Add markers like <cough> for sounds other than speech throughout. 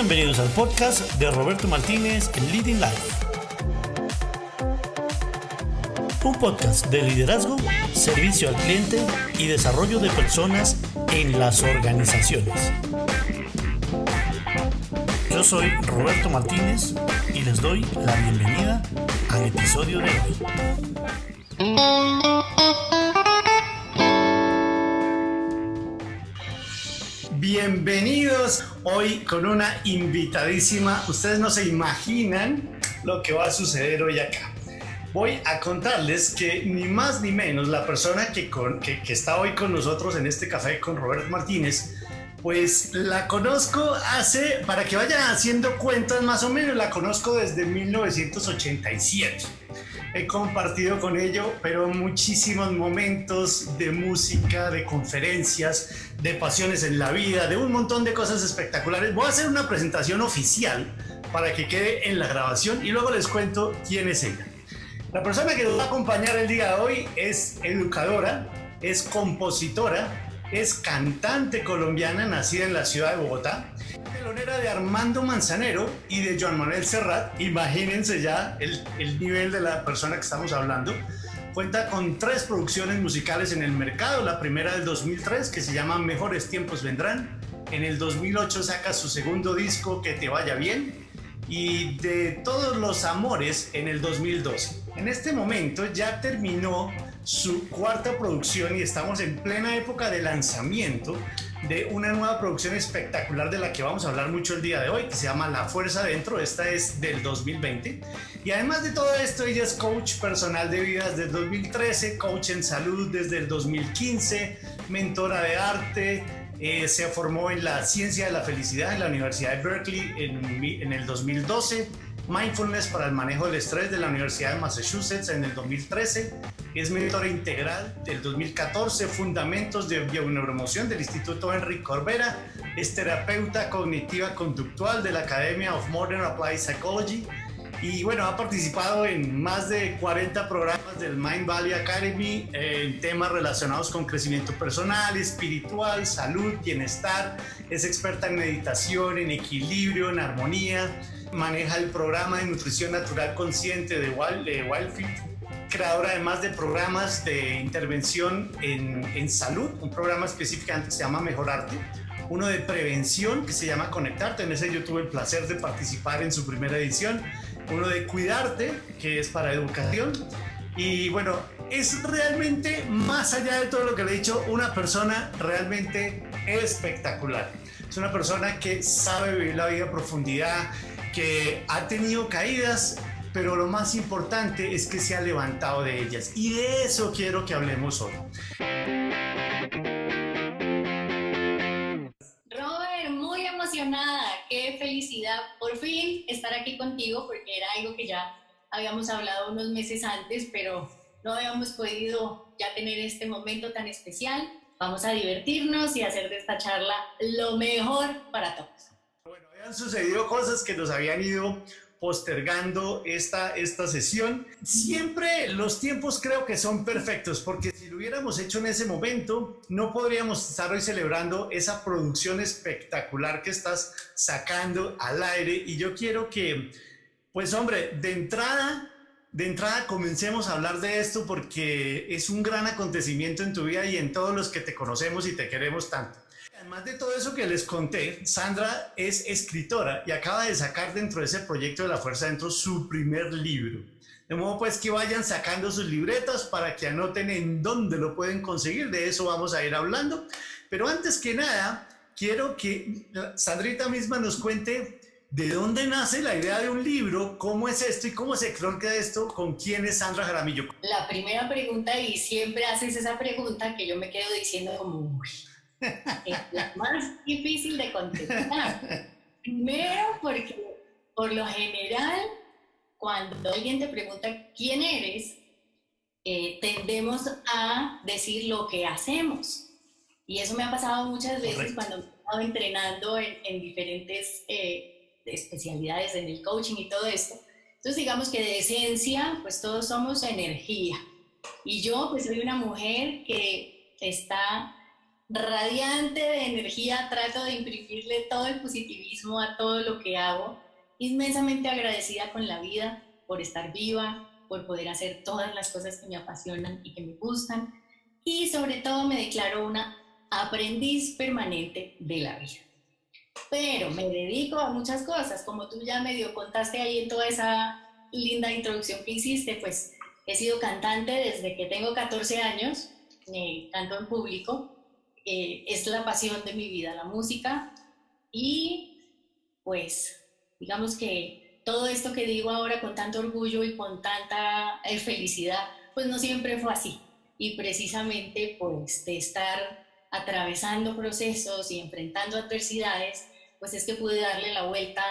Bienvenidos al podcast de Roberto Martínez Leading Life. Un podcast de liderazgo, servicio al cliente y desarrollo de personas en las organizaciones. Yo soy Roberto Martínez y les doy la bienvenida al episodio de hoy. Bienvenidos hoy con una invitadísima. Ustedes no se imaginan lo que va a suceder hoy acá. Voy a contarles que ni más ni menos la persona que, está hoy con nosotros en este café con Roberto Martínez, pues la conozco hace, para que vayan haciendo cuentas más o menos, la conozco desde 1987 he compartido con ello, pero muchísimos momentos de música, de conferencias, de pasiones en la vida, de un montón de cosas espectaculares. Voy a hacer una presentación oficial para que quede en la grabación y luego les cuento quién es ella. La persona que nos va a acompañar el día de hoy es educadora, es compositora, es cantante colombiana nacida en la ciudad de Bogotá, telonera de Armando Manzanero y de Joan Manuel Serrat. Imagínense ya el, el nivel de la persona que estamos hablando. Cuenta con tres producciones musicales en el mercado. La primera del 2003 que se llama Mejores tiempos vendrán. En el 2008 saca su segundo disco Que te vaya bien. Y de todos los amores en el 2012. En este momento ya terminó su cuarta producción y estamos en plena época de lanzamiento de una nueva producción espectacular de la que vamos a hablar mucho el día de hoy, que se llama La Fuerza Dentro. Esta es del 2020. Y además de todo esto, ella es coach personal de vida desde el 2013, coach en salud desde el 2015, mentora de arte. Eh, se formó en la ciencia de la felicidad en la Universidad de Berkeley en, en el 2012 Mindfulness para el manejo del estrés de la Universidad de Massachusetts en el 2013, es mentora integral del 2014, Fundamentos de Bioneuromoción del Instituto Henry Corbera, es terapeuta cognitiva conductual de la Academia of Modern Applied Psychology y bueno, ha participado en más de 40 programas del Mind Valley Academy en temas relacionados con crecimiento personal, espiritual, salud, bienestar, es experta en meditación, en equilibrio, en armonía maneja el programa de nutrición natural consciente de, Wild, Wildfit, creadora además de programas de intervención en, en salud, un programa específicamente que se llama Mejorarte, uno de prevención que se llama Conectarte, en ese yo tuve el placer de participar en su primera edición, uno de Cuidarte, que es para educación, y bueno, es realmente, más allá de todo lo que le he dicho, una persona realmente espectacular. Es una persona que sabe vivir la vida a profundidad, que ha tenido caídas, pero lo más importante es que se ha levantado de ellas. Y de eso quiero que hablemos hoy. Robert, muy emocionada, qué felicidad por fin estar aquí contigo, porque era algo que ya habíamos hablado unos meses antes, pero no habíamos podido ya tener este momento tan especial. Vamos a divertirnos y hacer de esta charla lo mejor para todos han sucedido cosas que nos habían ido postergando esta, esta sesión. Siempre los tiempos creo que son perfectos, porque si lo hubiéramos hecho en ese momento, no podríamos estar hoy celebrando esa producción espectacular que estás sacando al aire. Y yo quiero que, pues hombre, de entrada, de entrada comencemos a hablar de esto porque es un gran acontecimiento en tu vida y en todos los que te conocemos y te queremos tanto. Además de todo eso que les conté, Sandra es escritora y acaba de sacar dentro de ese proyecto de la Fuerza Dentro su primer libro. De modo pues que vayan sacando sus libretas para que anoten en dónde lo pueden conseguir. De eso vamos a ir hablando. Pero antes que nada, quiero que Sandrita misma nos cuente de dónde nace la idea de un libro, cómo es esto y cómo se cronca esto, con quién es Sandra Jaramillo. La primera pregunta, y siempre haces esa pregunta que yo me quedo diciendo como, es la más difícil de contestar. Primero porque por lo general, cuando alguien te pregunta quién eres, eh, tendemos a decir lo que hacemos. Y eso me ha pasado muchas veces cuando he estado entrenando en, diferentes eh, especialidades en el coaching y todo esto. Entonces digamos que de esencia, pues todos somos energía. Y yo pues soy una mujer que está radiante de energía, trato de imprimirle todo el positivismo a todo lo que hago. Inmensamente agradecida con la vida por estar viva, por poder hacer todas las cosas que me apasionan y que me gustan. Y sobre todo me declaro una aprendiz permanente de la vida. Pero me dedico a muchas cosas, como tú ya medio contaste ahí en toda esa linda introducción que hiciste, pues he sido cantante desde que tengo 14 años, eh, canto en público, eh, es la pasión de mi vida, la música, y pues digamos que todo esto que digo ahora con tanto orgullo y con tanta eh, felicidad, pues no siempre fue así. Y precisamente pues de estar atravesando procesos y enfrentando adversidades, pues es que pude darle la vuelta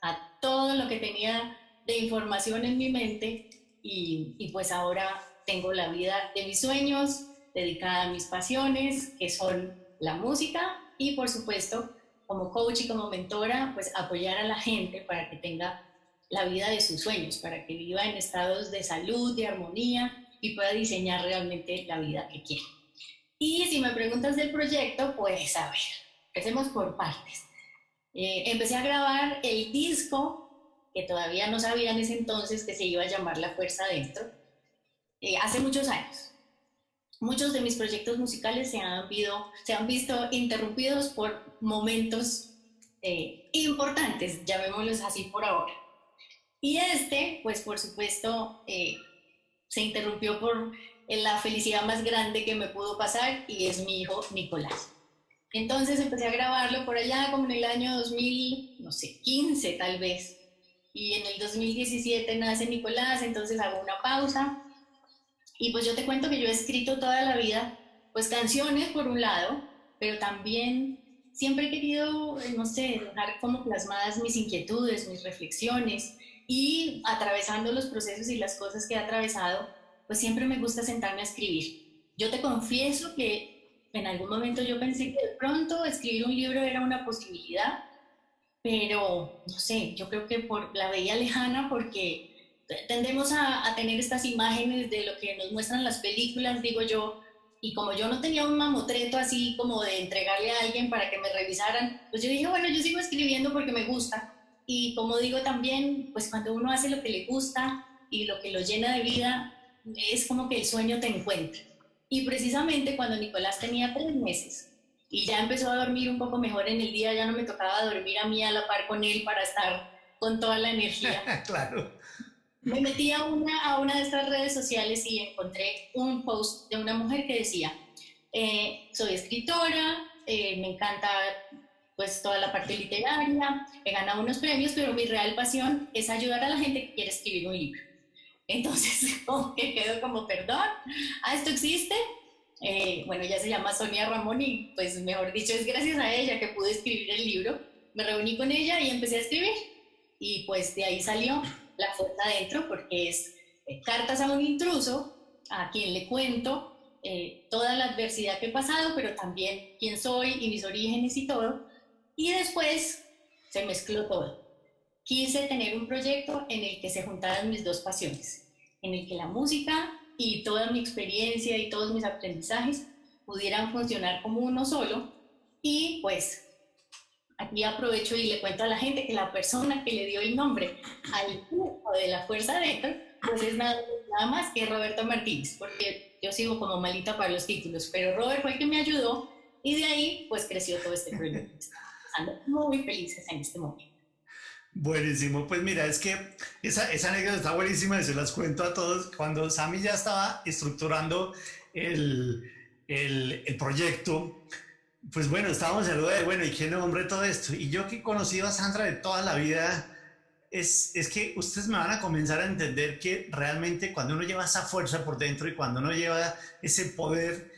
a todo lo que tenía de información en mi mente y, y pues ahora tengo la vida de mis sueños, dedicada a mis pasiones, que son la música y por supuesto como coach y como mentora, pues apoyar a la gente para que tenga la vida de sus sueños, para que viva en estados de salud, de armonía y pueda diseñar realmente la vida que quiere. Y si me preguntas del proyecto, pues a ver, empecemos por partes. Eh, empecé a grabar el disco que todavía no sabía en ese entonces que se iba a llamar La Fuerza Dentro, eh, hace muchos años muchos de mis proyectos musicales se han, se han visto interrumpidos por momentos eh, importantes, llamémoslos así por ahora. Y este, pues por supuesto, eh, se interrumpió por la felicidad más grande que me pudo pasar y es mi hijo Nicolás. Entonces empecé a grabarlo por allá como en el año 2000, no sé, 15 tal vez. Y en el 2017 nace Nicolás, entonces hago una pausa y pues yo te cuento que yo he escrito toda la vida, pues canciones por un lado, pero también siempre he querido, eh, no sé, dejar como plasmadas mis inquietudes, mis reflexiones y atravesando los procesos y las cosas que he atravesado, pues siempre me gusta sentarme a escribir. Yo te confieso que en algún momento yo pensé que de pronto escribir un libro era una posibilidad, pero no sé, yo creo que por la veía lejana porque tendemos a, tener estas imágenes de lo que nos muestran las películas, digo yo, y como yo no tenía un mamotreto así como de entregarle a alguien para que me revisaran, pues yo dije, bueno, yo sigo escribiendo porque me gusta. Y como digo también, pues cuando uno hace lo que le gusta y lo que lo llena de vida, es como que el sueño te encuentra. Y precisamente cuando Nicolás tenía tres meses y ya empezó a dormir un poco mejor en el día, ya no me tocaba dormir a mí a la par con él para estar con toda la energía. <laughs> claro me metí a una, a una de estas redes sociales y encontré un post de una mujer que decía, eh, soy escritora, eh, me encanta pues toda la parte literaria, he ganado unos premios, pero mi real pasión es ayudar a la gente que quiere escribir un libro. Entonces, <laughs> como que quedo como, perdón, ¿ah, esto existe? Eh, bueno, ya se llama Sonia Ramón y pues mejor dicho, es gracias a ella que pude escribir el libro. Me reuní con ella y empecé a escribir. Y pues de ahí salió la fuerza adentro porque es eh, cartas a un intruso, a quien le cuento eh, toda la adversidad que he pasado, pero también quién soy y mis orígenes y todo. Y después se mezcló todo. Quise tener un proyecto en el que se juntaran mis dos pasiones, en el que la música y toda mi experiencia y todos mis aprendizajes pudieran funcionar como uno solo y pues Aquí aprovecho y le cuento a la gente que la persona que le dio el nombre al grupo de la Fuerza Dentro, pues es nada, más que Roberto Martínez, porque yo sigo como malita para los títulos, pero Robert fue el que me ayudó y de ahí pues creció todo este proyecto. Estamos muy felices en este momento. Buenísimo, pues mira, es que esa, esa anécdota está buenísima y se las cuento a todos. Cuando Sammy ya estaba estructurando el, el, el proyecto, pues bueno, estábamos en de, bueno, ¿y qué nombre todo esto? Y yo que he conocido a Sandra de toda la vida, es, es, que ustedes me van a comenzar a entender que realmente cuando uno lleva esa fuerza por dentro y cuando uno lleva ese poder,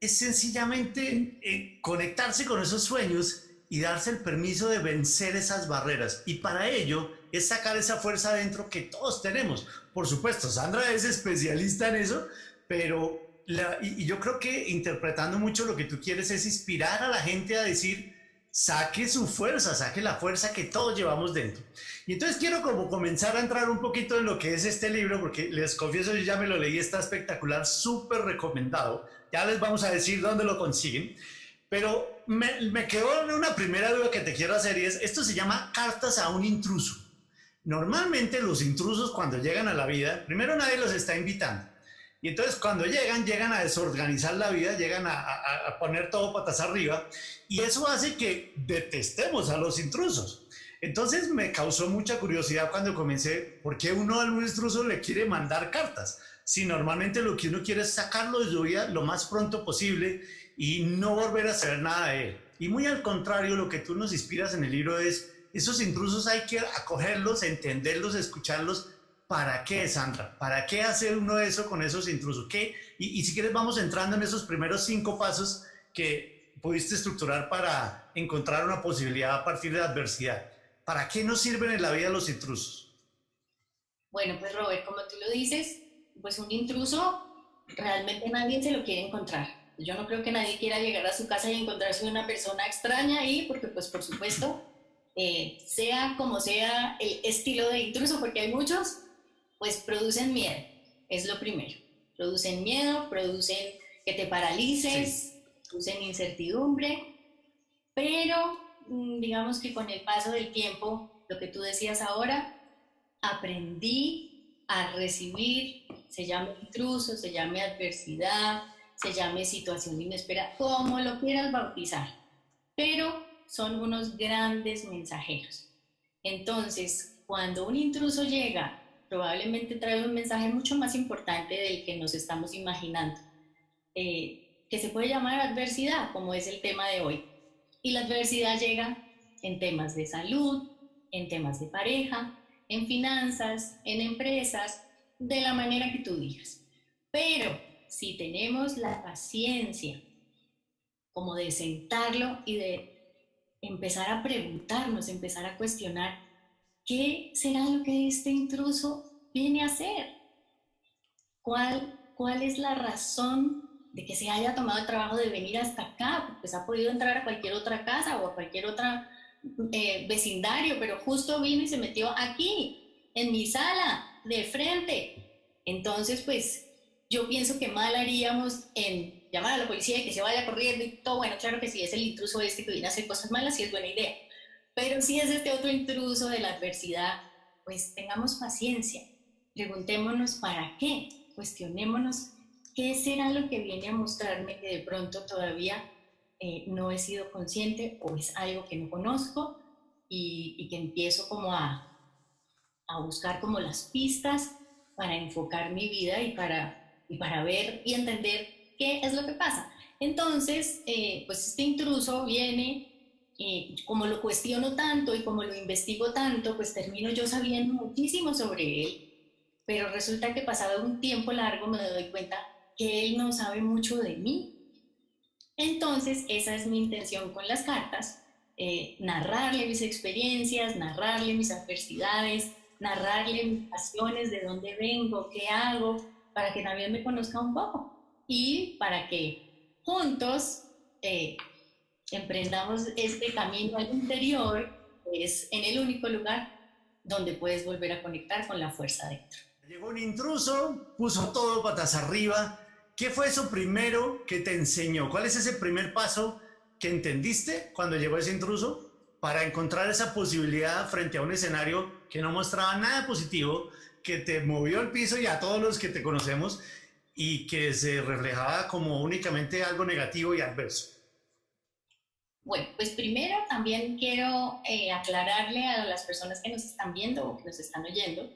es sencillamente eh, conectarse con esos sueños y darse el permiso de vencer esas barreras. Y para ello es sacar esa fuerza adentro que todos tenemos. Por supuesto, Sandra es especialista en eso, pero y, yo creo que interpretando mucho lo que tú quieres es inspirar a la gente a decir, saque su fuerza, saque la fuerza que todos llevamos dentro. Y entonces quiero como comenzar a entrar un poquito en lo que es este libro, porque les confieso, yo ya me lo leí, está espectacular, súper recomendado. Ya les vamos a decir dónde lo consiguen. Pero me, me quedó una primera duda que te quiero hacer y es, esto se llama cartas a un intruso. Normalmente los intrusos cuando llegan a la vida, primero nadie los está invitando. Y entonces cuando llegan, llegan a desorganizar la vida, llegan a, poner todo patas arriba y eso hace que detestemos a los intrusos. Entonces me causó mucha curiosidad cuando comencé, ¿por qué uno a un intruso le quiere mandar cartas? Si normalmente lo que uno quiere es sacarlo de su vida lo más pronto posible y no volver a saber nada de él. Y muy al contrario, lo que tú nos inspiras en el libro es, esos intrusos hay que acogerlos, entenderlos, escucharlos. ¿Para qué, Sandra? ¿Para qué hacer uno eso con esos intrusos? ¿Qué? Y, y si quieres vamos entrando en esos primeros cinco pasos que pudiste estructurar para encontrar una posibilidad a partir de la adversidad. ¿Para qué nos sirven en la vida los intrusos? Bueno, pues Robert, como tú lo dices, pues un intruso realmente nadie se lo quiere encontrar. Yo no creo que nadie quiera llegar a su casa y encontrarse una persona extraña ahí, porque pues por supuesto, eh, sea como sea el estilo de intruso, porque hay muchos, pues producen miedo, es lo primero. Producen miedo, producen que te paralices, producen incertidumbre, pero mm, digamos que con el paso del tiempo, lo que tú decías ahora, aprendí a recibir se llame intruso, se llame adversidad, se llame situación inesperada, como lo quieras bautizar, pero son unos grandes mensajeros. Entonces, cuando un intruso llega, probablemente trae un mensaje mucho más importante del que nos estamos imaginando, eh, que se puede llamar adversidad, como es el tema de hoy. Y la adversidad llega en temas de salud, en temas de pareja, en finanzas, en empresas, de la manera que tú digas. Pero si tenemos la paciencia como de sentarlo y de empezar a preguntarnos, empezar a cuestionar, ¿qué será lo que este intruso viene a hacer? ¿Cuál, cuál es la razón de que se haya tomado el trabajo de venir hasta acá? Pues ha podido entrar a cualquier otra casa o a cualquier otro eh, vecindario, pero justo vino y se metió aquí, en mi sala, de frente. Entonces, pues yo pienso que mal haríamos en llamar a la policía y que se vaya corriendo y todo. Bueno, claro que si es el intruso este que viene a hacer cosas malas, sí es buena idea. Pero si es este otro intruso de la adversidad, pues tengamos paciencia. Preguntémonos para qué. Cuestionémonos qué será lo que viene a mostrarme que de pronto todavía eh, no he sido consciente o es algo que no conozco y, que empiezo como a, a buscar como las pistas para enfocar mi vida y para, y para ver y entender qué es lo que pasa. Entonces, eh, pues este intruso viene, y como lo cuestiono tanto y como lo investigo tanto, pues termino yo sabiendo muchísimo sobre él, pero resulta que pasado un tiempo largo me doy cuenta que él no sabe mucho de mí. Entonces, esa es mi intención con las cartas, eh, narrarle mis experiencias, narrarle mis adversidades, narrarle mis pasiones, de dónde vengo, qué hago, para que también me conozca un poco y para que juntos eh, emprendamos este camino al interior, es en el único lugar donde puedes volver a conectar con la fuerza dentro. Llegó un intruso, puso todo patas arriba. ¿Qué fue eso primero que te enseñó? ¿Cuál es ese primer paso que entendiste cuando llegó ese intruso? para encontrar esa posibilidad frente a un escenario que no mostraba nada positivo, que te movió el piso y a todos los que te conocemos y que se reflejaba como únicamente algo negativo y adverso? Bueno, pues primero también quiero eh, aclararle a las personas que nos están viendo o que nos están oyendo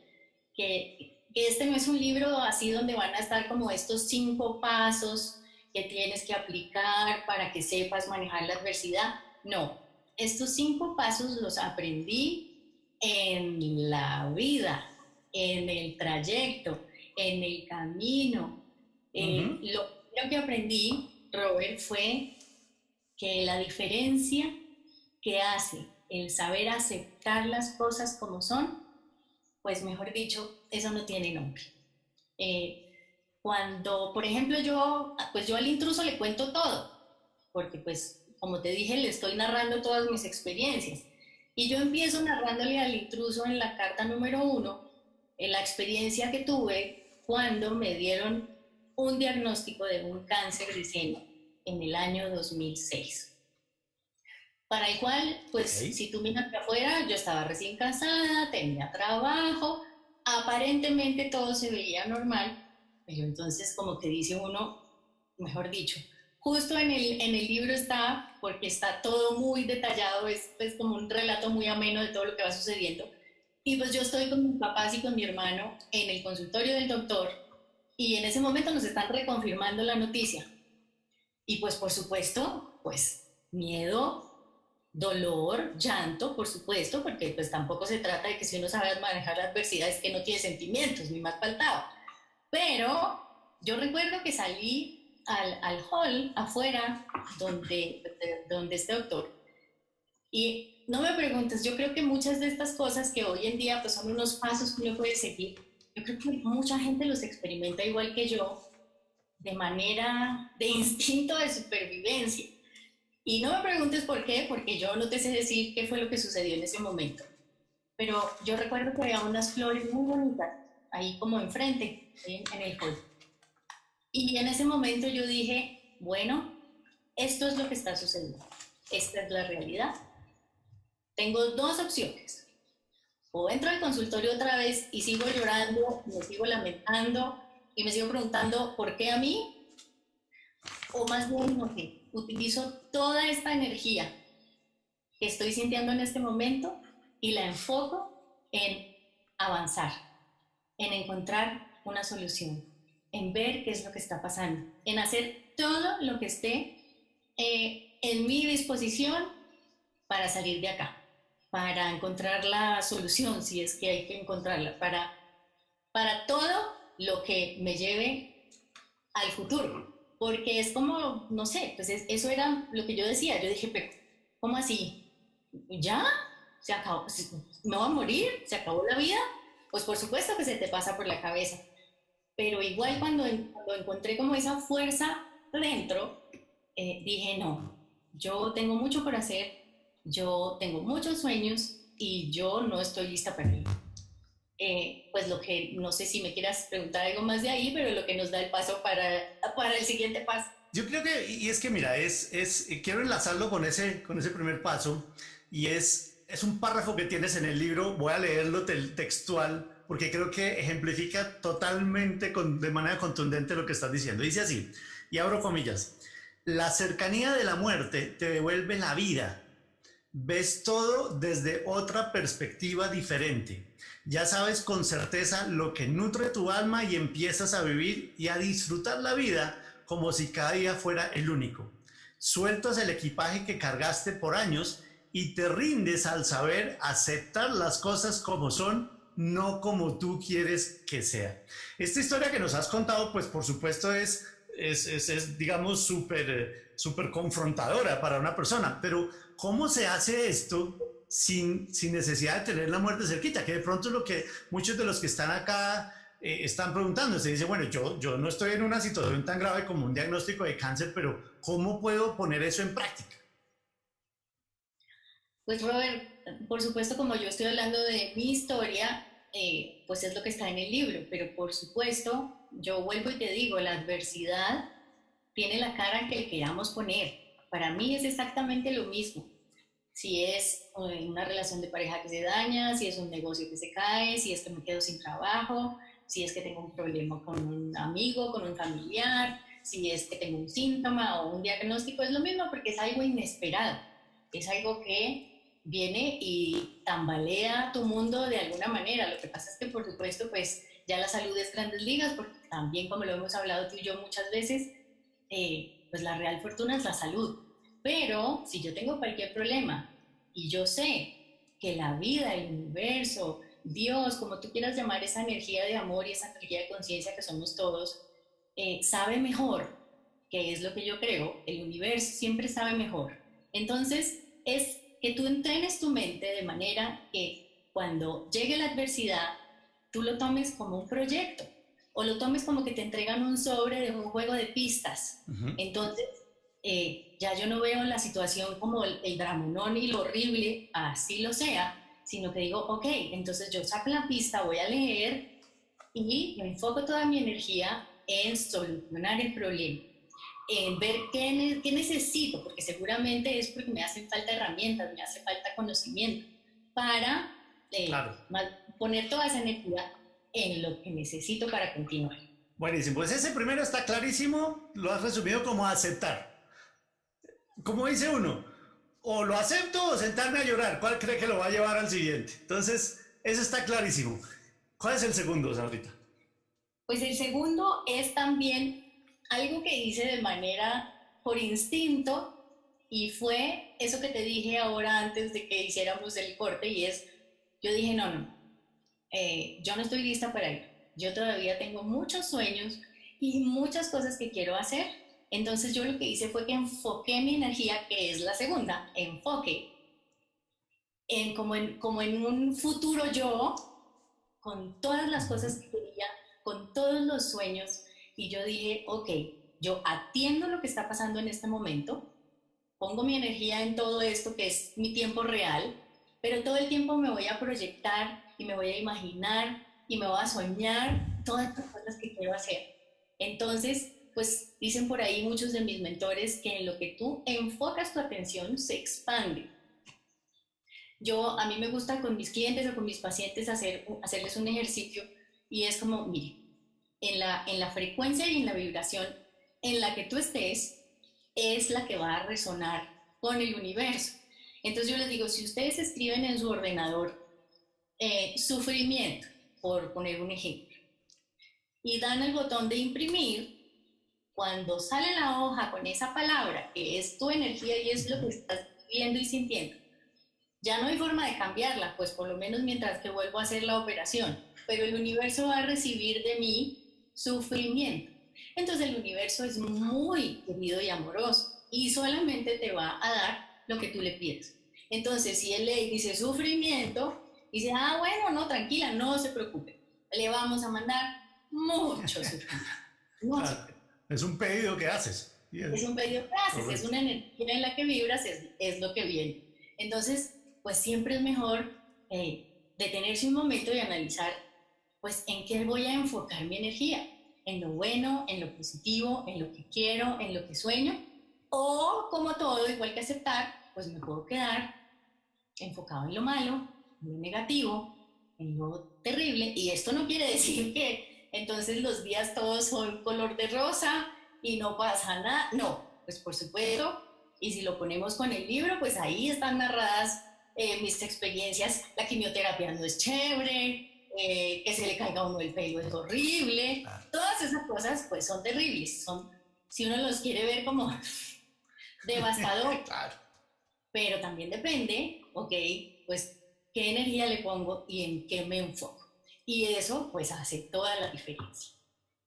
que, que este no es un libro así donde van a estar como estos cinco pasos que tienes que aplicar para que sepas manejar la adversidad. No, estos cinco pasos los aprendí en la vida, en el trayecto, en el camino. Eh, lo primero que aprendí, Robert, fue que la diferencia que hace el saber aceptar las cosas como son, pues mejor dicho, eso no tiene nombre. Eh, cuando, por ejemplo, yo, pues yo al intruso le cuento todo, porque pues como te dije, le estoy narrando todas mis experiencias. Y yo empiezo narrándole al intruso en la carta número uno, en la experiencia que tuve cuando me dieron un diagnóstico de un cáncer de seno. En el año 2006. Para el cual, pues si tú miras que afuera, yo estaba recién casada, tenía trabajo, aparentemente todo se veía normal, pero entonces como que dice uno, mejor dicho, justo en el, en el libro está, porque está todo muy detallado, es, es como un relato muy ameno de todo lo que va sucediendo, y pues yo estoy con mis papás y con mi hermano en el consultorio del doctor, y en ese momento nos están reconfirmando la noticia. Y pues por supuesto, pues miedo, dolor, llanto, por supuesto, porque pues tampoco se trata de que si uno sabe manejar la adversidad es que no tiene sentimientos, ni más faltaba. Pero yo recuerdo que salí al, al hall afuera donde, donde este doctor y no me preguntes, yo creo que muchas de estas cosas que hoy en día pues son unos pasos que uno puede seguir, yo creo que mucha gente los experimenta igual que yo, de manera, de instinto de supervivencia. Y no me preguntes por qué, porque yo no te sé decir qué fue lo que sucedió en ese momento. Pero yo recuerdo que había unas flores muy bonitas ahí como enfrente, en el hall. Y en ese momento yo dije, bueno, esto es lo que está sucediendo. Esta es la realidad. Tengo dos opciones. O entro al consultorio otra vez y sigo llorando, me sigo lamentando y me sigo preguntando por qué a mí. O más bien, no utilizo toda esta energía que estoy sintiendo en este momento y la enfoco en avanzar, en encontrar una solución, en ver qué es lo que está pasando, en hacer todo lo que esté eh, en mi disposición para salir de acá, para encontrar la solución, si es que hay que encontrarla, para, para todo lo que me lleve al futuro porque es como, no sé, pues eso era lo que yo decía, yo dije, pero, ¿cómo así? ¿Ya? ¿Se acabó? ¿Me va a morir? ¿Se acabó la vida? Pues por supuesto que se te pasa por la cabeza, pero igual cuando, cuando encontré como esa fuerza dentro, eh, dije, no, yo tengo mucho por hacer, yo tengo muchos sueños y yo no estoy lista para ello. Eh, pues lo que, no sé si me quieras preguntar algo más de ahí, pero lo que nos da el paso para, para el siguiente paso. Yo creo que, y es que mira, es, es, quiero enlazarlo con ese, con ese primer paso, y es, es un párrafo que tienes en el libro, voy a leerlo textual, porque creo que ejemplifica totalmente, con, de manera contundente lo que estás diciendo. Dice así, y abro comillas, la cercanía de la muerte te devuelve la vida, ves todo desde otra perspectiva diferente ya sabes con certeza lo que nutre tu alma y empiezas a vivir y a disfrutar la vida como si cada día fuera el único. Sueltas el equipaje que cargaste por años y te rindes al saber aceptar las cosas como son, no como tú quieres que sea. Esta historia que nos has contado, pues por supuesto es, es, es, digamos, súper, súper confrontadora para una persona, pero ¿cómo se hace esto sin, sin necesidad de tener la muerte cerquita, que de pronto es lo que muchos de los que están acá eh, están preguntando. Se dice, bueno, yo, yo no estoy en una situación tan grave como un diagnóstico de cáncer, pero ¿cómo puedo poner eso en práctica? Pues Robert, por supuesto, como yo estoy hablando de mi historia, eh, pues es lo que está en el libro, pero por supuesto, yo vuelvo y te digo, la adversidad tiene la cara que le queramos poner. Para mí es exactamente lo mismo si es eh, una relación de pareja que se daña, si es un negocio que se cae, si es que me quedo sin trabajo, si es que tengo un problema con un amigo, con un familiar, si es que tengo un síntoma o un diagnóstico, es lo mismo porque es algo inesperado, es algo que viene y tambalea tu mundo de alguna manera. Lo que pasa es que, por supuesto, pues ya la salud es grandes ligas, porque también, como lo hemos hablado tú y yo muchas veces, eh, pues la real fortuna es la salud pero si yo tengo cualquier problema y yo sé que la vida, el universo, Dios, como tú quieras llamar esa energía de amor y esa energía de conciencia que somos todos, eh, sabe mejor, que es lo que yo creo, el universo siempre sabe mejor. Entonces, es que tú entrenes tu mente de manera que cuando llegue la adversidad, tú lo tomes como un proyecto o lo tomes como que te entregan un sobre de un juego de pistas. Entonces, eh, ya yo no veo la situación como el, el dramonón y lo horrible, así lo sea, sino que digo, ok, entonces yo saco la pista, voy a leer y me enfoco toda mi energía en solucionar el problema. en ver qué, qué necesito, porque seguramente es porque me hacen falta herramientas, me hace falta conocimiento para eh, poner toda esa energía en lo que necesito para continuar. Buenísimo, pues ese primero está clarísimo, lo has resumido como aceptar. Como dice uno, o lo acepto o sentarme a llorar, ¿cuál cree que lo va a llevar al siguiente? Entonces, eso está clarísimo. ¿Cuál es el segundo, Sabrita? Pues el segundo es también algo que hice de manera por instinto y fue eso que te dije ahora antes de que hiciéramos el corte y es, yo dije, no, no, eh, yo no estoy lista para ir. Yo todavía tengo muchos sueños y muchas cosas que quiero hacer. Entonces yo lo que hice fue que enfoqué mi energía, que es la segunda, enfoque, en como, en como en un futuro yo, con todas las cosas que quería, con todos los sueños. Y yo dije, ok, yo atiendo lo que está pasando en este momento, pongo mi energía en todo esto que es mi tiempo real, pero todo el tiempo me voy a proyectar y me voy a imaginar y me voy a soñar todas las cosas que quiero hacer. Entonces, pues dicen por ahí muchos de mis mentores que en lo que tú enfocas tu atención se expande. Yo, a mí me gusta con mis clientes o con mis pacientes hacer, hacerles un ejercicio y es como, mire, en la, en la frecuencia y en la vibración en la que tú estés es la que va a resonar con el universo. Entonces yo les digo, si ustedes escriben en su ordenador eh, sufrimiento, por poner un ejemplo, y dan el botón de imprimir, cuando sale la hoja con esa palabra, que es tu energía y es lo que estás viendo y sintiendo, ya no hay forma de cambiarla, pues por lo menos mientras que vuelvo a hacer la operación, pero el universo va a recibir de mí sufrimiento. Entonces el universo es muy querido y amoroso y solamente te va a dar lo que tú le pides. Entonces, si él le dice sufrimiento, dice, ah, bueno, no, tranquila, no se preocupe. Le vamos a mandar mucho sufrimiento. Es un pedido que haces. Es un pedido que haces, es una energía en la que vibras, es, lo que viene. Entonces, pues siempre es mejor eh, detenerse un momento y analizar, pues, en qué voy a enfocar mi energía. En lo bueno, en lo positivo, en lo que quiero, en lo que sueño. O, como todo, igual que aceptar, pues me puedo quedar enfocado en lo malo, muy negativo, en lo terrible, y esto no quiere decir que entonces los días todos son color de rosa y no pasa nada, no, pues por supuesto, y si lo ponemos con el libro, pues ahí están narradas eh, mis experiencias, la quimioterapia no es chévere, eh, que se le caiga a uno el pelo es horrible, todas esas cosas pues son terribles, son, si uno los quiere ver como <laughs> devastador. Pero también depende, ok, pues qué energía le pongo y en qué me enfoco. Y eso pues hace toda la diferencia.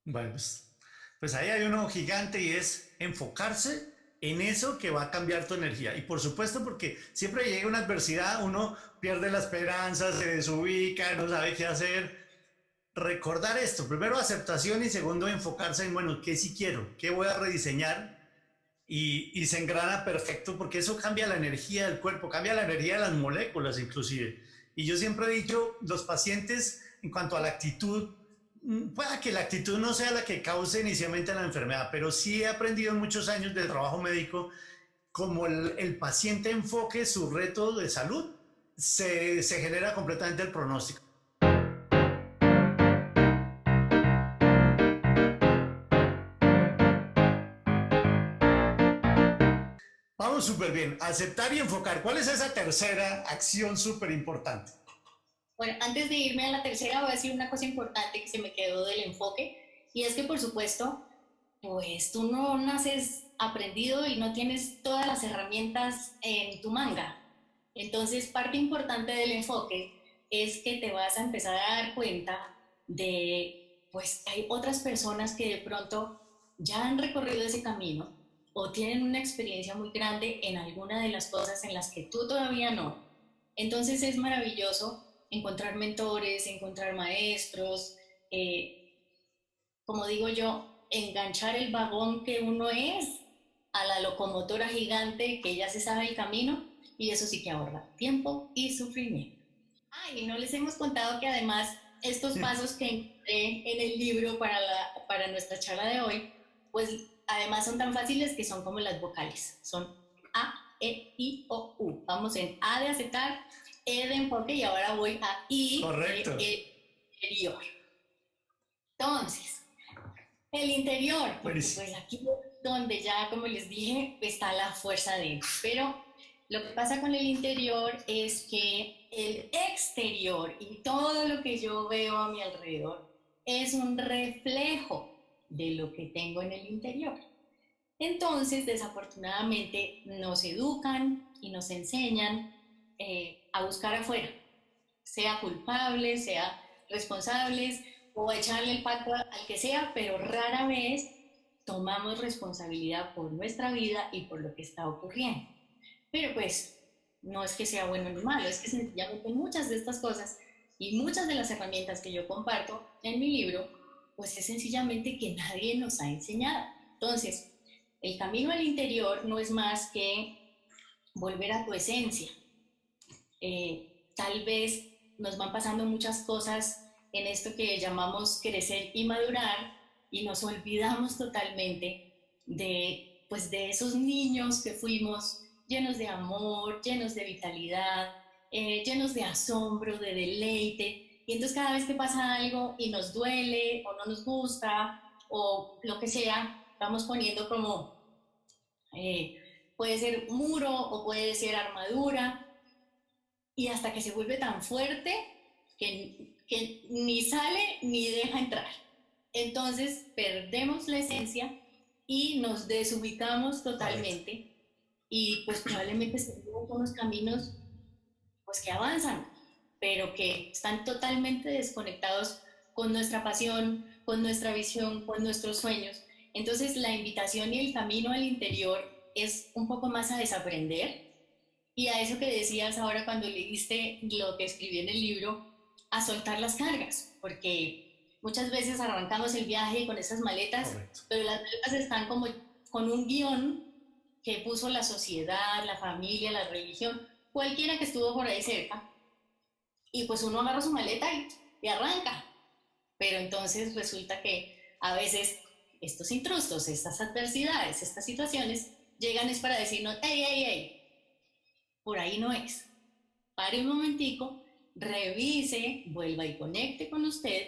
Bueno, pues, pues ahí hay uno gigante y es enfocarse en eso que va a cambiar tu energía. Y por supuesto, porque siempre llega una adversidad, uno pierde la esperanza, se desubica, no sabe qué hacer. Recordar esto, primero aceptación y segundo enfocarse en, bueno, ¿qué sí quiero? ¿Qué voy a rediseñar? y, se engrana perfecto porque eso cambia la energía del cuerpo, cambia la energía de las moléculas inclusive. Y yo siempre he dicho, los pacientes en cuanto a la actitud, mm, pueda que la actitud no sea la que cause inicialmente la enfermedad, pero sí he aprendido en muchos años de trabajo médico como el, paciente enfoque su reto de salud, se, se genera completamente el pronóstico. súper bien. Aceptar y enfocar. ¿Cuál es esa tercera acción súper importante? Bueno, antes de irme a la tercera voy a decir una cosa importante que se me quedó del enfoque y es que por supuesto, pues tú no naces aprendido y no tienes todas las herramientas en tu manga. Entonces, parte importante del enfoque es que te vas a empezar a dar cuenta de, pues hay otras personas que de pronto ya han recorrido ese camino o tienen una experiencia muy grande en alguna de las cosas en las que tú todavía no. Entonces es maravilloso encontrar mentores, encontrar maestros, eh, como digo yo, enganchar el vagón que uno es a la locomotora gigante que ya se sabe el camino y eso sí que ahorra tiempo y sufrimiento. Ah, y no les hemos contado que además estos pasos que encontré en el libro para, la, para nuestra charla de hoy, pues además son tan fáciles que son como las vocales. Son A, E, I, O, U. Vamos en A de aceptar, E de enfoque y ahora voy a I Correcto. de interior. Entonces, el interior, pues aquí donde ya, como les dije, está la fuerza dentro. Pero lo que pasa con el interior es que el exterior y todo lo que yo veo a mi alrededor es un reflejo de lo que tengo en el interior. Entonces, desafortunadamente, nos educan y nos enseñan eh, a buscar afuera, sea culpables, sea responsables o echarle el pato al que sea, pero rara vez tomamos responsabilidad por nuestra vida y por lo que está ocurriendo. Pero pues no es que sea bueno ni malo, es que sencillamente muchas de estas cosas y muchas de las herramientas que yo comparto en mi libro, pues es sencillamente que nadie nos ha enseñado. Entonces, el camino al interior no es más que volver a tu esencia. Eh, tal vez nos van pasando muchas cosas en esto que llamamos crecer y madurar y nos olvidamos totalmente de, pues, de esos niños que fuimos llenos de amor, llenos de vitalidad, eh, llenos de asombro, de deleite. Y entonces cada vez que pasa algo y nos duele o no nos gusta o lo que sea, vamos poniendo como, eh, puede ser muro o puede ser armadura, y hasta que se vuelve tan fuerte que, que ni sale ni deja entrar. Entonces perdemos la esencia y nos desubicamos totalmente y pues probablemente seguimos unos caminos pues que avanzan, pero que están totalmente desconectados con nuestra pasión, con nuestra visión, con nuestros sueños. Entonces la invitación y el camino al interior es un poco más a desaprender y a eso que decías ahora cuando leíste lo que escribí en el libro, a soltar las cargas, porque muchas veces arrancamos el viaje con esas maletas, Correcto. pero las maletas están como con un guion que puso la sociedad, la familia, la religión, cualquiera que estuvo por ahí cerca. Y pues uno agarra su maleta y, y arranca. Pero entonces resulta que a veces estos intrusos, estas adversidades, estas situaciones, llegan es para decirnos, hey, hey, hey, por ahí no es. Pare un momentico, revise, vuelva y conecte con usted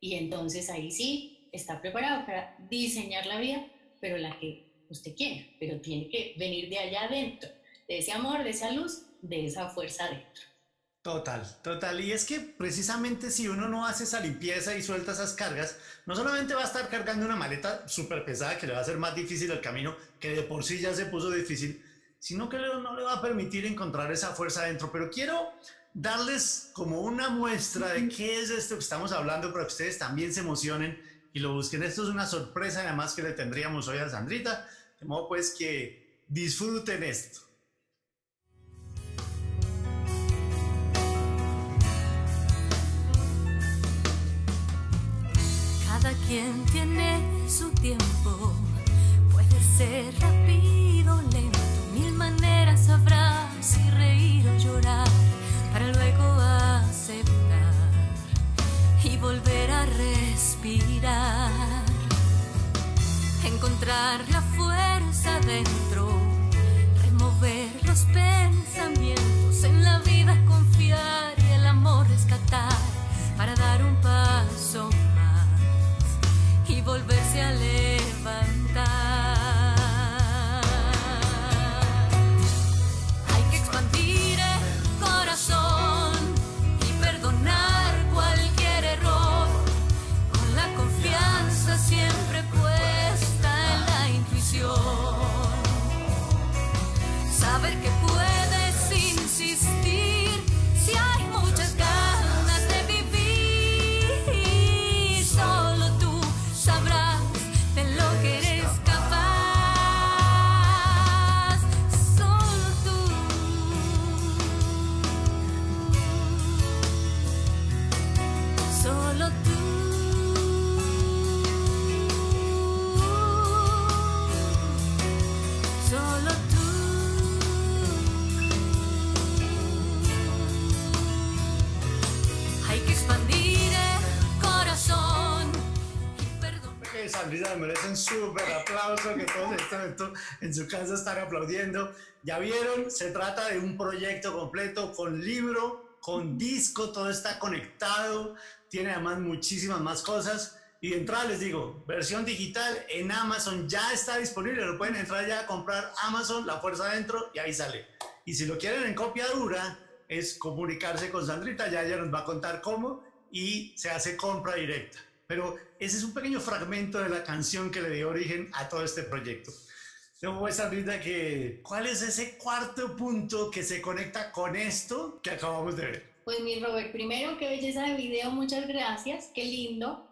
y entonces ahí sí está preparado para diseñar la vida, pero la que usted quiere, pero tiene que venir de allá adentro, de ese amor, de esa luz, de esa fuerza adentro. Total, total. Y es que precisamente si uno no hace esa limpieza y suelta esas cargas, no solamente va a estar cargando una maleta súper pesada que le va a hacer más difícil el camino, que de por sí ya se puso difícil, sino que no le va a permitir encontrar esa fuerza adentro. Pero quiero darles como una muestra de qué es esto que estamos hablando para que ustedes también se emocionen y lo busquen. Esto es una sorpresa además que le tendríamos hoy a Sandrita, de modo pues que disfruten esto. Cada quien tiene su tiempo, puede ser rápido, lento, habrá, si reír o llorar, para luego aceptar y volver a respirar, encontrar la fuerza dentro, remover los pensamientos en la vida, momento en su casa están aplaudiendo. Ya vieron, se trata de un proyecto completo con libro, con disco, todo está conectado, tiene además muchísimas más cosas. Y de entrada les digo, versión digital en Amazon ya está disponible, lo pueden entrar ya a comprar Amazon, la fuerza adentro y ahí sale. Y si lo quieren en copia dura, es comunicarse con Sandrita, ya ella nos va a contar cómo y se hace compra directa. Pero ese es un pequeño fragmento de la canción que le dio origen a todo este proyecto. Yo voy Sandrita que, ¿cuál es ese cuarto punto que se conecta con esto que acabamos de ver? Pues mi Robert, primero, qué belleza de video, muchas gracias, qué lindo.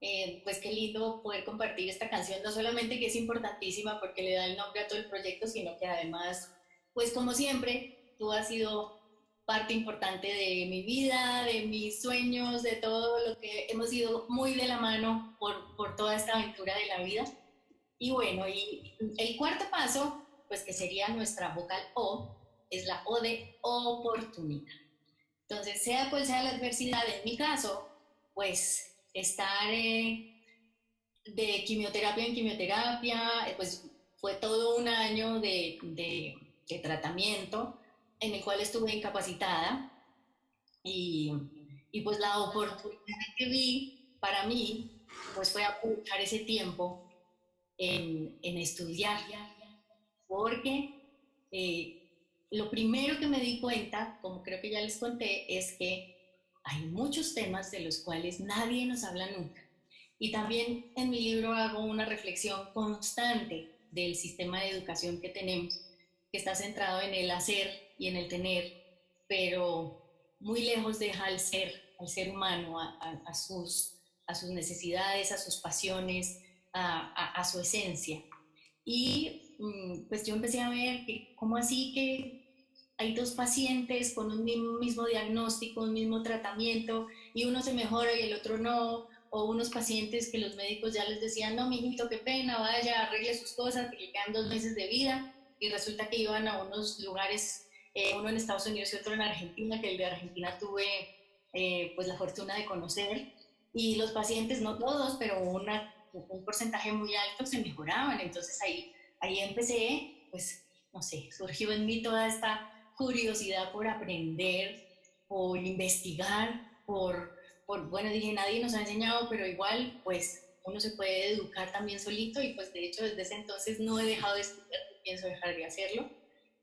Eh, pues qué lindo poder compartir esta canción, no solamente que es importantísima porque le da el nombre a todo el proyecto, sino que además, pues como siempre, tú has sido parte importante de mi vida, de mis sueños, de todo lo que hemos ido muy de la mano por, por toda esta aventura de la vida. Y bueno, y el cuarto paso, pues que sería nuestra vocal O, es la O de oportunidad. Entonces, sea cual sea la adversidad, en mi caso, pues estar eh, de quimioterapia en quimioterapia, eh, pues fue todo un año de, de, tratamiento en el cual estuve incapacitada y, y, pues la oportunidad que vi para mí pues fue aprovechar ese tiempo en, en estudiar porque eh, lo primero que me di cuenta, como creo que ya les conté, es que hay muchos temas de los cuales nadie nos habla nunca. Y también en mi libro hago una reflexión constante del sistema de educación que tenemos, que está centrado en el hacer y en el tener, pero muy lejos deja al ser, al ser humano, a, sus, a sus necesidades, a sus pasiones, a, su esencia. Y mm, pues yo empecé a ver que, ¿cómo así que hay dos pacientes con un mismo diagnóstico, un mismo tratamiento, y uno se mejora y el otro no, o unos pacientes que los médicos ya les decían, no, mijito, qué pena, vaya, arregle sus cosas, que le quedan dos meses de vida, y resulta que iban a unos lugares, eh, uno en Estados Unidos y otro en Argentina, que el de Argentina tuve eh, pues la fortuna de conocer, y los pacientes, no todos, pero una, un porcentaje muy alto se mejoraban, entonces ahí, ahí empecé, pues, no sé, surgió en mí toda esta curiosidad por aprender, por investigar, por, por, bueno, dije, nadie nos ha enseñado, pero igual, pues uno se puede educar también solito y pues de hecho desde ese entonces no he dejado de estudiar, pienso dejar de hacerlo.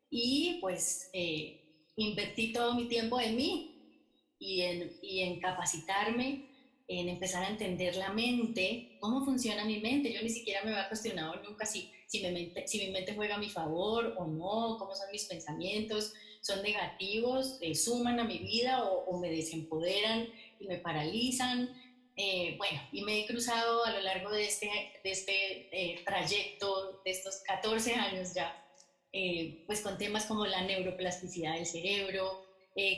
Y pues eh, invertí todo mi tiempo en mí y en, y en capacitarme, en empezar a entender la mente, cómo funciona mi mente. Yo ni siquiera me había cuestionado nunca si si, mente, si mi mente juega a mi favor o no, cómo son mis pensamientos, son negativos, eh, suman a mi vida o, me desempoderan y me paralizan. Eh, bueno, y me he cruzado a lo largo de este, de este eh, trayecto, de estos 14 años ya, pues con temas como la neuroplasticidad del cerebro,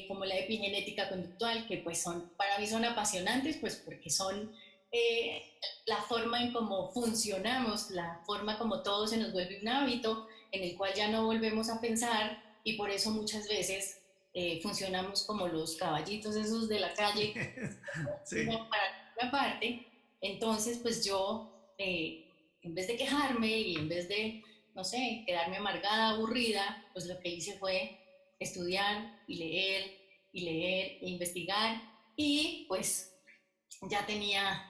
como la epigenética conductual, que pues son, para mí son apasionantes, pues porque son eh, la forma en cómo funcionamos, la forma como todo se nos vuelve un hábito en el cual ya no volvemos a pensar y por eso muchas veces eh, funcionamos como los caballitos esos de la calle, <laughs> para una parte. Entonces, pues yo, eh, en vez de quejarme y en vez de, no sé, quedarme amargada, aburrida, pues lo que hice fue estudiar y leer y leer e investigar y pues ya tenía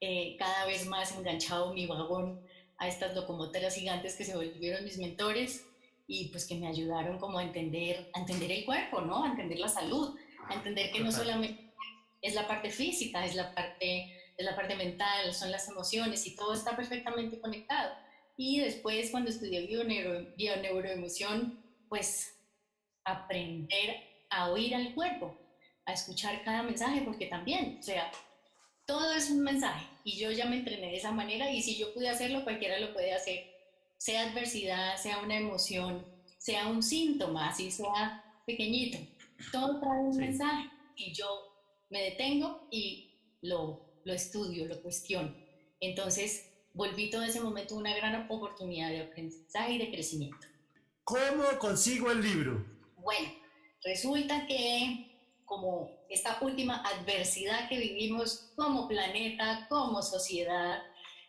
eh, cada vez más enganchado mi vagón a estas locomotoras gigantes que se volvieron mis mentores y pues que me ayudaron como a entender, a entender el cuerpo, ¿no? A entender la salud, a entender que no solamente es la parte física, es la parte, es la parte mental, son las emociones y todo está perfectamente conectado. Y después cuando estudié bioneuroemoción, neuroemoción, pues aprender a oír al cuerpo, a escuchar cada mensaje, porque también, o sea, todo es un mensaje y yo ya me entrené de esa manera y si yo pude hacerlo, cualquiera lo puede hacer. Sea adversidad, sea una emoción, sea un síntoma, así sea pequeñito. Todo trae un mensaje y yo me detengo y lo, lo estudio, lo cuestiono. Entonces, volví todo ese momento una gran oportunidad de aprendizaje y de crecimiento. ¿Cómo consigo el libro? Bueno, resulta que como esta última adversidad que vivimos como planeta, como sociedad,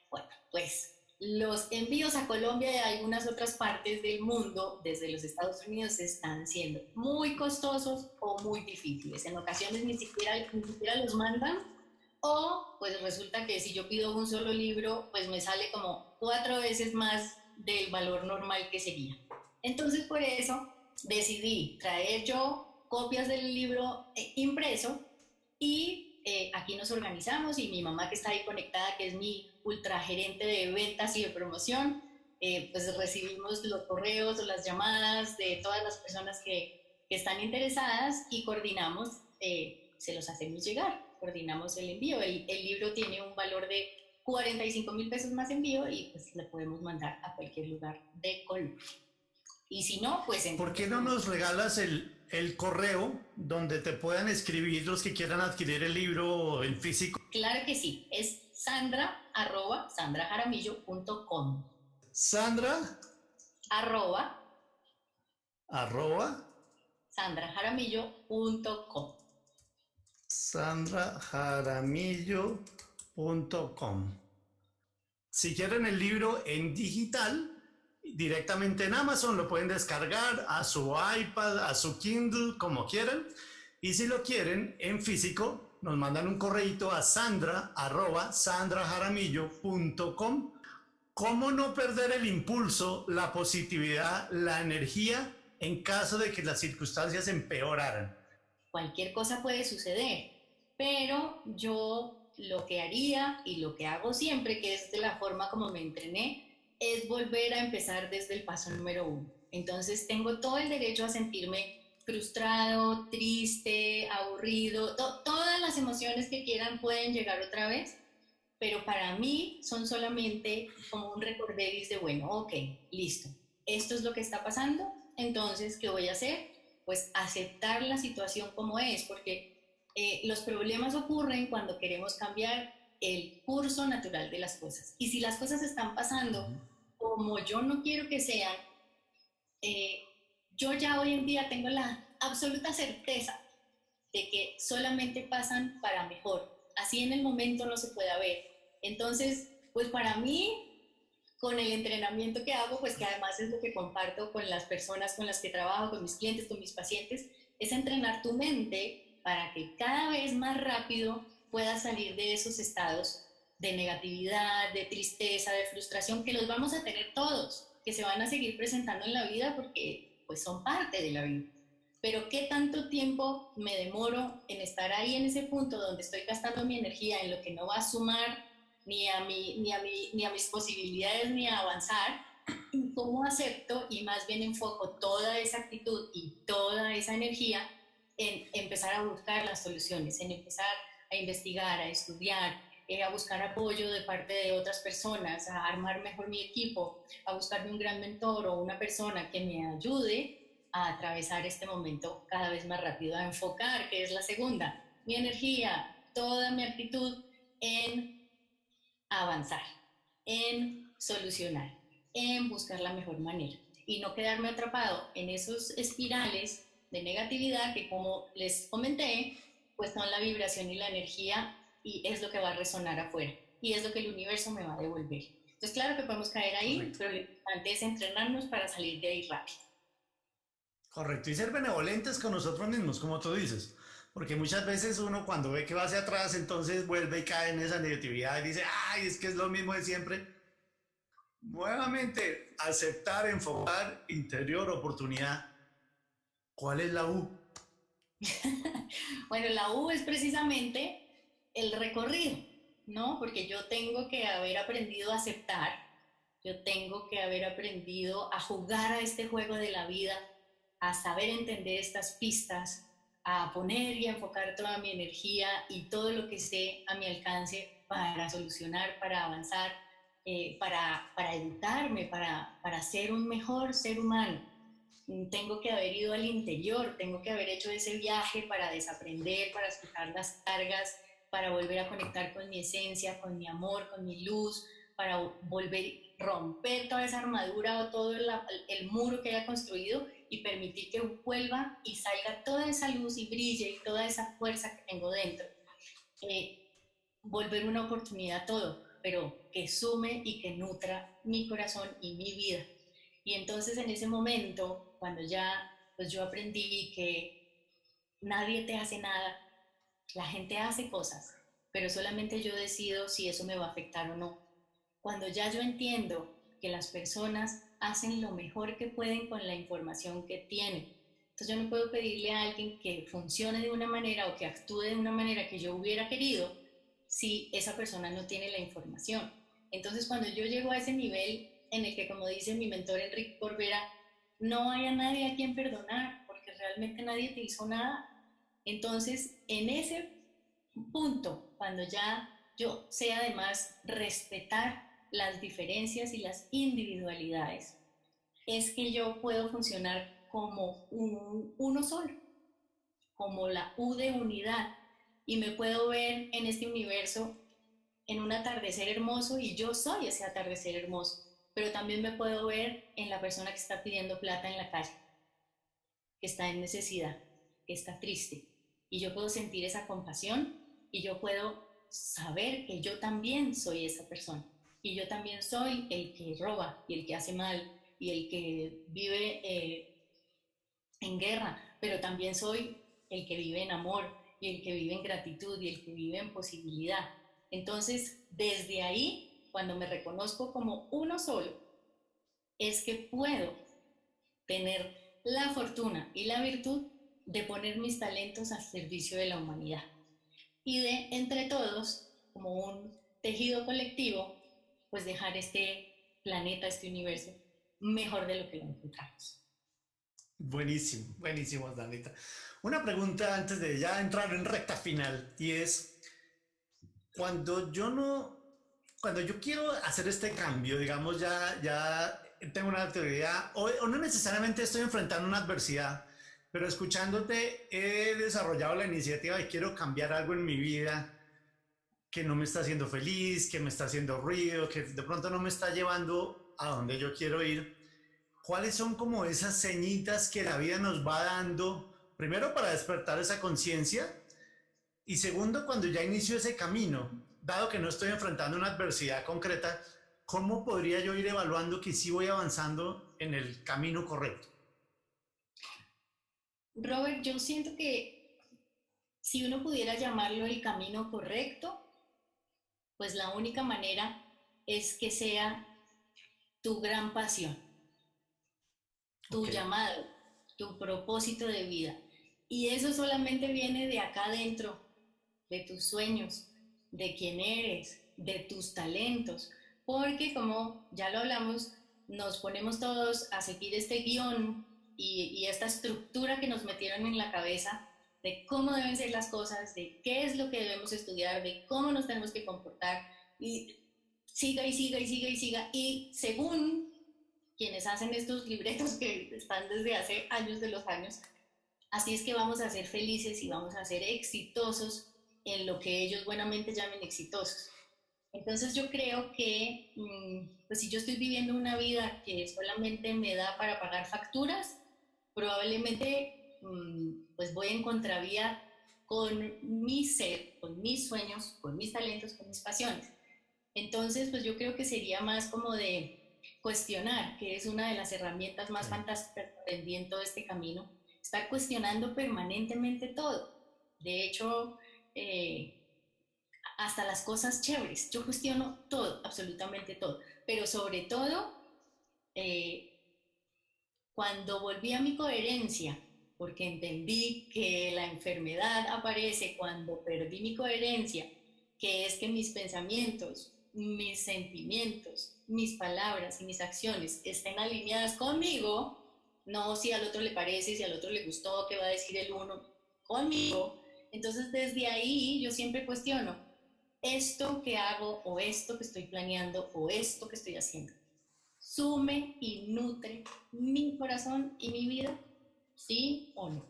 Bueno, pues los envíos a Colombia y a algunas otras partes del mundo desde los Estados Unidos están siendo muy costosos o muy difíciles. En ocasiones ni siquiera, ni siquiera los mandan o pues resulta que si yo pido un solo libro pues me sale como cuatro veces más del valor normal que sería. Entonces por eso decidí traer yo copias del libro eh, impreso y eh, aquí nos organizamos y mi mamá que está ahí conectada, que es mi ultra gerente de ventas y de promoción, eh, pues recibimos los correos o las llamadas de todas las personas que, están interesadas y coordinamos, eh, se los hacemos llegar, coordinamos el envío. El, el libro tiene un valor de 45 mil pesos más envío y pues le podemos mandar a cualquier lugar de Colombia. Y si no, pues... ¿Por qué no nos regalas el, el correo donde te puedan escribir los que quieran adquirir el libro en físico? Claro que sí, es sandra arroba sandrajaramillo.com. Sandra arroba arroba sandrajaramillo.com. sandrajaramillo.com. Si quieren el libro en digital, directamente en Amazon, lo pueden descargar a su iPad, a su Kindle, como quieran. Y si lo quieren en físico, nos mandan un correíto a sandra arroba sandrajaramillo.com. ¿Cómo no perder el impulso, la positividad, la energía en caso de que las circunstancias empeoraran? Cualquier cosa puede suceder, pero yo lo que haría y lo que hago siempre, que es de la forma como me entrené, es volver a empezar desde el paso número uno. Entonces tengo todo el derecho a sentirme frustrado, triste, aburrido, todas las emociones que quieran pueden llegar otra vez, pero para mí son solamente como un recorderis de, bueno, ok, listo, esto es lo que está pasando, entonces, ¿qué voy a hacer? Pues aceptar la situación como es, porque eh, los problemas ocurren cuando queremos cambiar el curso natural de las cosas. Y si las cosas están pasando como yo no quiero que sean, eh, yo ya hoy en día tengo la absoluta certeza de que solamente pasan para mejor. Así en el momento no se puede ver. Entonces, pues para mí, con el entrenamiento que hago, pues que además es lo que comparto con las personas con las que trabajo, con mis clientes, con mis pacientes, es entrenar tu mente para que cada vez más rápido puedas salir de esos estados de negatividad, de tristeza, de frustración, que los vamos a tener todos, que se van a seguir presentando en la vida porque pues son parte de la vida. Pero ¿qué tanto tiempo me demoro en estar ahí en ese punto donde estoy gastando mi energía en lo que no va a sumar ni a, mi, ni a, mi, ni a mis posibilidades ni a avanzar? ¿Y cómo acepto y más bien enfoco toda esa actitud y toda esa energía en empezar a buscar las soluciones, en empezar a investigar, a estudiar, eh, a buscar apoyo de parte de otras personas, a armar mejor mi equipo, a buscarme un gran mentor o una persona que me ayude a atravesar este momento cada vez más rápido, a enfocar, que es la segunda, mi energía, toda mi actitud en avanzar, en solucionar, en buscar la mejor manera y no quedarme atrapado en esos espirales de negatividad que como les comenté, pues son la vibración y la energía y es lo que va a resonar afuera y es lo que el universo me va a devolver. Entonces, claro que podemos caer ahí, pero lo importante es entrenarnos para salir de ahí rápido. Correcto, y ser benevolentes con nosotros mismos, como tú dices, porque muchas veces uno cuando ve que va hacia atrás, entonces vuelve y cae en esa negatividad y dice, ay, es que es lo mismo de siempre. Nuevamente, aceptar, enfocar, interior, oportunidad. ¿Cuál es la U? <laughs> bueno, la U es precisamente el recorrido, ¿no? Porque yo tengo que haber aprendido a aceptar, yo tengo que haber aprendido a jugar a este juego de la vida, a saber entender estas pistas, a poner y enfocar toda mi energía y todo lo que esté a mi alcance para solucionar, para avanzar, eh, para, para educarme, para, para ser un mejor ser humano. Tengo que haber ido al interior, tengo que haber hecho ese viaje para desaprender, para escuchar las cargas para volver a conectar con mi esencia, con mi amor, con mi luz, para volver a romper toda esa armadura o todo el, muro que haya construido y permitir que vuelva y salga toda esa luz y brille y toda esa fuerza que tengo dentro. Eh, volver una oportunidad a todo. pero que sume y que nutra mi corazón y mi vida. Y entonces en ese momento, cuando ya pues yo aprendí que nadie te hace nada, la gente hace cosas, pero solamente yo decido si eso me va a afectar o no. Cuando ya yo entiendo que las personas hacen lo mejor que pueden con la información que tienen, entonces yo no puedo pedirle a alguien que funcione de una manera o que actúe de una manera que yo hubiera querido si esa persona no tiene la información. Entonces cuando yo llego a ese nivel en el que, como dice mi mentor Enrique Corbera, no haya nadie a quien perdonar, porque realmente nadie te hizo nada. Entonces, en ese punto, cuando ya yo sé además respetar las diferencias y las individualidades, es que yo puedo funcionar como un, uno solo, como la U de unidad, y me puedo ver en este universo en un atardecer hermoso y yo soy ese atardecer hermoso pero también me puedo ver en la persona que está pidiendo plata en la calle, que está en necesidad, que está triste. Y yo puedo sentir esa compasión y yo puedo saber que yo también soy esa persona. Y yo también soy el que roba y el que hace mal y el que vive eh, en guerra, pero también soy el que vive en amor y el que vive en gratitud y el que vive en posibilidad. Entonces, desde ahí cuando me reconozco como uno solo, es que puedo tener la fortuna y la virtud de poner mis talentos al servicio de la humanidad y de, entre todos, como un tejido colectivo, pues dejar este planeta, este universo, mejor de lo que lo encontramos. Buenísimo, buenísimo, Danita. Una pregunta antes de ya entrar en recta final y es, cuando yo no cuando yo quiero hacer este cambio, digamos, ya, ya tengo una teoría, o, no necesariamente estoy enfrentando una adversidad, pero escuchándote he desarrollado la iniciativa y quiero cambiar algo en mi vida que no me está haciendo feliz, que me está haciendo ruido, que de pronto no me está llevando a donde yo quiero ir. ¿Cuáles son como esas señitas que la vida nos va dando, primero para despertar esa conciencia y segundo cuando ya inicio ese camino? Dado que no estoy enfrentando una adversidad concreta, ¿cómo podría yo ir evaluando que sí voy avanzando en el camino correcto? Robert, yo siento que si uno pudiera llamarlo el camino correcto, pues la única manera es que sea tu gran pasión, tu llamado, tu propósito de vida. Y eso solamente viene de acá adentro, de tus sueños, de quién eres, de tus talentos, porque como ya lo hablamos, nos ponemos todos a seguir este guion y, esta estructura que nos metieron en la cabeza de cómo deben ser las cosas, de qué es lo que debemos estudiar, de cómo nos tenemos que comportar, y siga y siga y siga y siga, y según quienes hacen estos libretos que están desde hace años de los años, así es que vamos a ser felices y vamos a ser exitosos en lo que ellos buenamente llamen exitosos. Entonces yo creo que mm, pues si yo estoy viviendo una vida que solamente me da para pagar facturas, probablemente mm, pues voy en contravía con mi ser, con mis sueños, con mis talentos, con mis pasiones. Entonces pues yo creo que sería más como de cuestionar, que es una de las herramientas más fantásticas en todo este camino, estar cuestionando permanentemente todo. De hecho, eh, hasta las cosas chéveres. Yo cuestiono todo, absolutamente todo, pero sobre todo eh, cuando volví a mi coherencia, porque entendí que la enfermedad aparece cuando perdí mi coherencia, que es que mis pensamientos, mis sentimientos, mis palabras y mis acciones estén alineadas conmigo, no si al otro le parece, si al otro le gustó, qué va a decir el uno, conmigo, entonces, desde ahí yo siempre cuestiono, esto que hago o esto que estoy planeando o esto que estoy haciendo, sume y nutre mi corazón y mi vida, sí o no.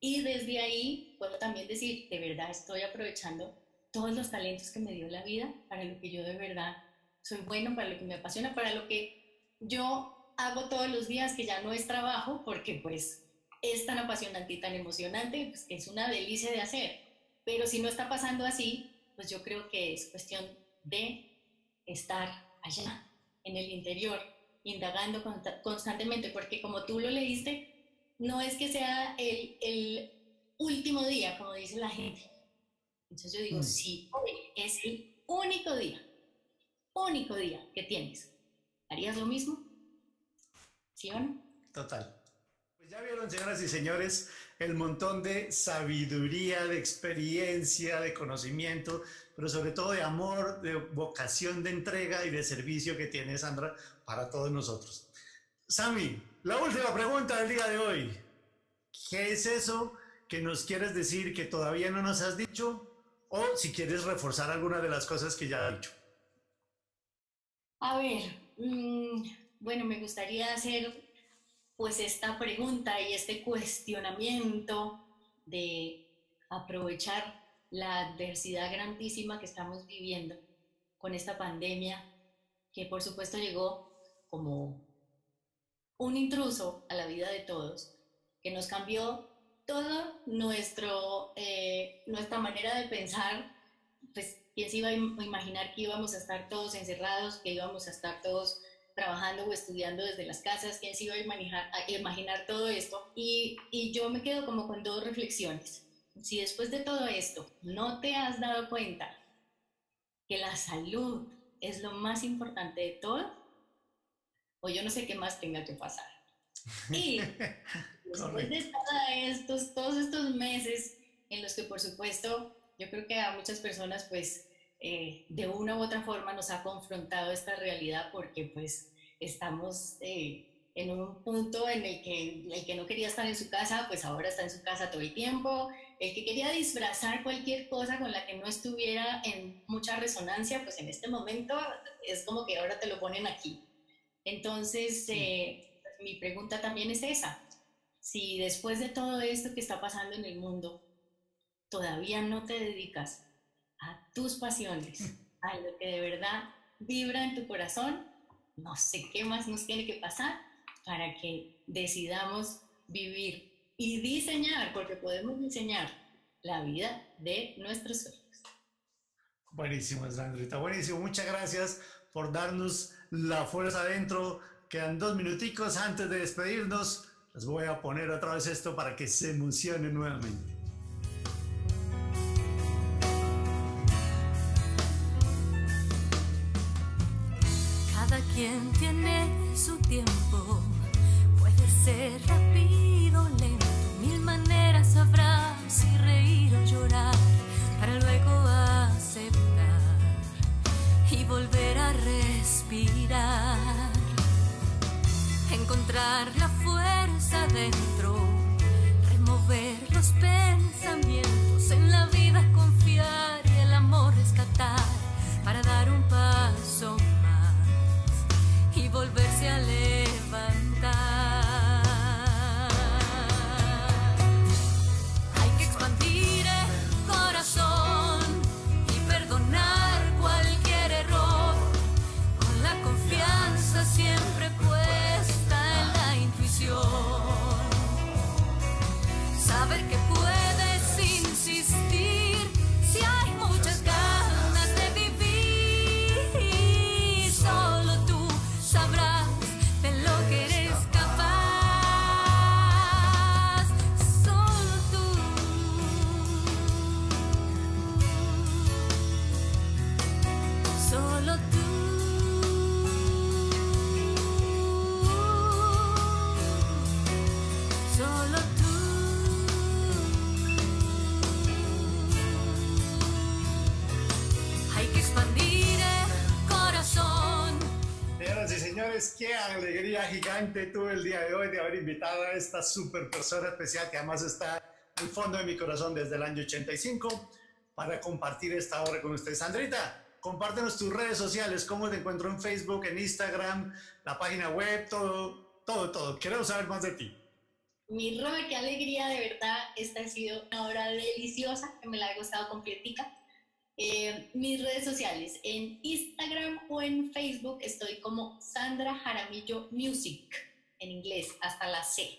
Y desde ahí puedo también decir, de verdad estoy aprovechando todos los talentos que me dio la vida para lo que yo de verdad soy bueno, para lo que me apasiona, para lo que yo hago todos los días, que ya no es trabajo, porque pues es tan apasionante y tan emocionante, pues que es una delicia de hacer. Pero si no está pasando así, pues yo creo que es cuestión de estar allá, en el interior, indagando constantemente, porque como tú lo leíste, no es que sea el, el último día, como dice la gente. Entonces yo digo, mm. sí, hoy es el único día, único día que tienes. ¿Harías lo mismo? ¿Sí o no? Total. Ya vieron, señoras y señores, el montón de sabiduría, de experiencia, de conocimiento, pero sobre todo de amor, de vocación de entrega y de servicio que tiene Sandra para todos nosotros. Sami, la última pregunta del día de hoy. ¿Qué es eso que nos quieres decir que todavía no nos has dicho? O si quieres reforzar alguna de las cosas que ya has dicho. A ver, mm, bueno, me gustaría hacer pues esta pregunta y este cuestionamiento de aprovechar la adversidad grandísima que estamos viviendo con esta pandemia, que por supuesto llegó como un intruso a la vida de todos, que nos cambió toda eh, nuestra manera de pensar, pues quién se iba a imaginar que íbamos a estar todos encerrados, que íbamos a estar todos trabajando o estudiando desde las casas, quién se iba a imaginar, a imaginar todo esto. Y, y yo me quedo como con dos reflexiones. Si después de todo esto no te has dado cuenta que la salud es lo más importante de todo, o yo no sé qué más tenga que pasar. Y <laughs> después de estos, todos estos meses en los que por supuesto yo creo que a muchas personas pues eh, de una u otra forma nos ha confrontado esta realidad porque pues estamos eh, en un punto en el que el que no quería estar en su casa, pues ahora está en su casa todo el tiempo. El que quería disfrazar cualquier cosa con la que no estuviera en mucha resonancia, pues en este momento es como que ahora te lo ponen aquí. Entonces, eh, pues, mi pregunta también es esa. Si después de todo esto que está pasando en el mundo, todavía no te dedicas a tus pasiones, a lo que de verdad vibra en tu corazón, no sé qué más nos tiene que pasar para que decidamos vivir y diseñar, porque podemos diseñar la vida de nuestros sueños. Buenísimo, Sandrita, buenísimo. Muchas gracias por darnos la fuerza adentro. Quedan dos minuticos antes de despedirnos. Les voy a poner otra vez esto para que se emocione nuevamente. Quien tiene su tiempo. Puede ser rápido, lento, mil maneras habrá, si reír o llorar, para luego aceptar y volver a respirar. Encontrar la fuerza dentro, remover los pensamientos gigante tuve el día de hoy de haber invitado a esta super persona especial que además está en el fondo de mi corazón desde el año 85 para compartir esta hora con ustedes. Sandrita, compártenos tus redes sociales, cómo te encuentro en Facebook, en Instagram, la página web, todo, todo, todo. Queremos saber más de ti. Mi Robe, qué alegría, de verdad. Esta ha sido una hora deliciosa, que me la he gustado completica. Mis redes sociales, en Instagram o en Facebook estoy como Sandra Jaramillo Music, en inglés, hasta la C.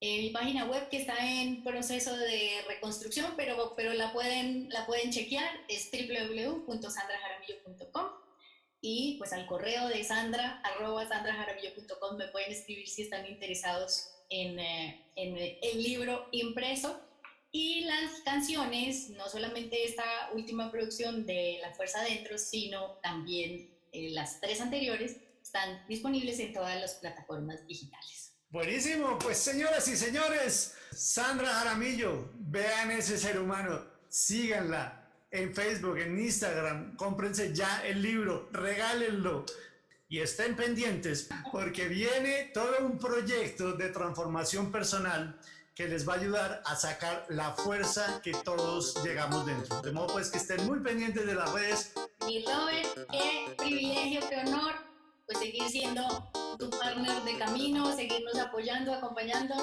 Eh, mi página web que está en proceso de reconstrucción, pero, pero la, pueden, la pueden chequear, es www.sandrajaramillo.com. y pues al correo de sandra, arroba sandrajaramillo.com me pueden escribir si están interesados en, eh, en el libro impreso. Y las canciones, no solamente esta última producción de La Fuerza Adentro, sino también eh, las tres anteriores, están disponibles en todas las plataformas digitales. Buenísimo, pues señoras y señores, Sandra Jaramillo, vean ese ser humano, síganla, en Facebook, en Instagram, cómprense ya el libro, regálenlo y estén pendientes porque viene todo un proyecto de transformación personal que les va a ayudar a sacar la fuerza que todos llegamos dentro. De modo pues que estén muy pendientes de las redes. Y Robert, qué privilegio, qué honor, pues seguir siendo tu partner de camino, seguirnos apoyando, acompañando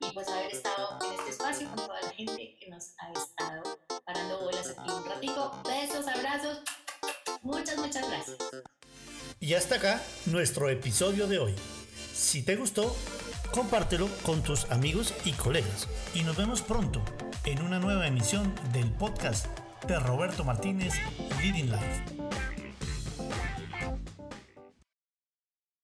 y pues haber estado en este espacio con toda la gente que nos ha estado parando bolas aquí un ratico. Besos, abrazos. Muchas, muchas gracias. Y hasta acá nuestro episodio de hoy. Si te gustó, compártelo con tus amigos y colegas. Y nos vemos pronto en una nueva emisión del podcast de Roberto Martínez Leading Life.